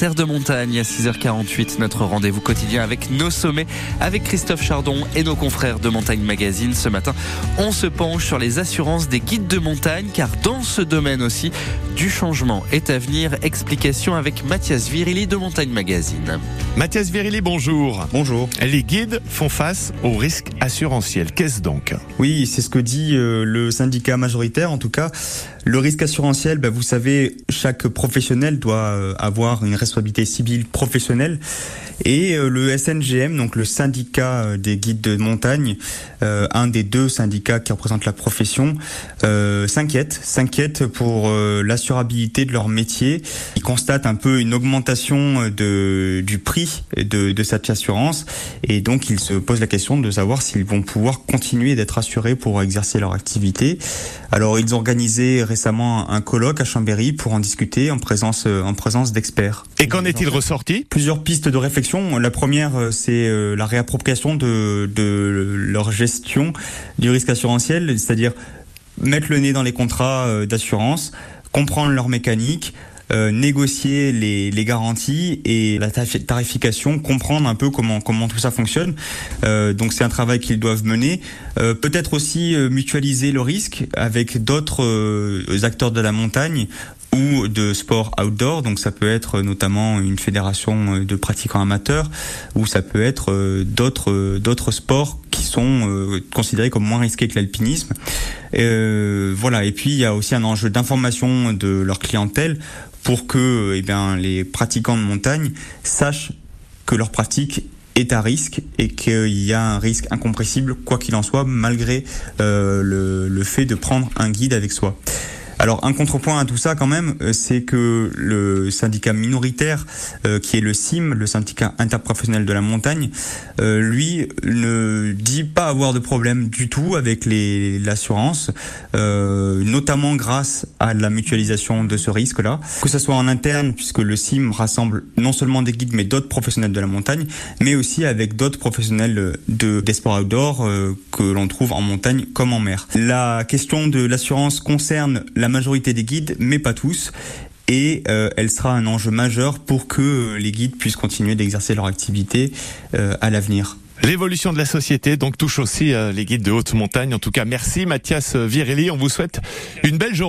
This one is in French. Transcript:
Terre de montagne à 6h48, notre rendez-vous quotidien avec nos sommets, avec Christophe Chardon et nos confrères de Montagne Magazine. Ce matin, on se penche sur les assurances des guides de montagne, car dans ce domaine aussi, du changement est à venir. Explication avec Mathias Virili de Montagne Magazine. Mathias Virili, bonjour. Bonjour. Les guides font face au risque assurantiel. Qu'est-ce donc? Oui, c'est ce que dit euh, le syndicat majoritaire, en tout cas. Le risque assurantiel, bah, vous savez, chaque professionnel doit euh, avoir une responsabilité civile professionnelle. Et euh, le SNGM, donc le syndicat des guides de montagne, un des deux syndicats qui représentent la profession, s'inquiète, s'inquiète pour l'assurabilité de leur métier. Ils constatent un peu une augmentation du prix de, de cette assurance, et donc ils se posent la question de savoir s'ils vont pouvoir continuer d'être assurés pour exercer leur activité. Alors ils ont organisé récemment un colloque à Chambéry pour en discuter en présence en présence d'experts. Et qu'en est-il ressorti? Plusieurs pistes de réflexion. La première, c'est euh, la réappropriation de, de leur gestion du risque assurantiel, c'est-à-dire mettre le nez dans les contrats euh, d'assurance, comprendre leur mécanique, euh, négocier les, les, garanties et la tarification, comprendre un peu comment comment tout ça fonctionne. Euh, donc c'est un travail qu'ils doivent mener. Euh, Peut-être aussi euh, mutualiser le risque avec d'autres euh, acteurs de la montagne ou de sport outdoor, donc ça peut être notamment une fédération de pratiquants amateurs, ou ça peut être d'autres d'autres sports qui sont considérés comme moins risqués que l'alpinisme. Euh, voilà. Et puis il y a aussi un enjeu d'information de leur clientèle pour que eh les pratiquants de montagne sachent que leur pratique est à risque et qu'il y a un risque incompressible, quoi qu'il en soit, malgré euh, le fait de prendre un guide avec soi. Alors un contrepoint à tout ça quand même, euh, c'est que le syndicat minoritaire, euh, qui est le CIM, le syndicat interprofessionnel de la montagne, euh, lui ne dit pas avoir de problème du tout avec l'assurance, notamment grâce à la mutualisation de ce risque-là, que ce soit en interne, puisque le CIM rassemble non seulement des guides mais d'autres professionnels de la montagne, mais aussi avec d'autres professionnels de, des sports outdoor que l'on trouve en montagne comme en mer. La question de l'assurance concerne la majorité des guides, mais pas tous. Et euh, elle sera un enjeu majeur pour que les guides puissent continuer d'exercer leur activité euh, à l'avenir. L'évolution de la société donc touche aussi euh, les guides de haute montagne. En tout cas, merci Mathias Virelli. On vous souhaite une belle journée.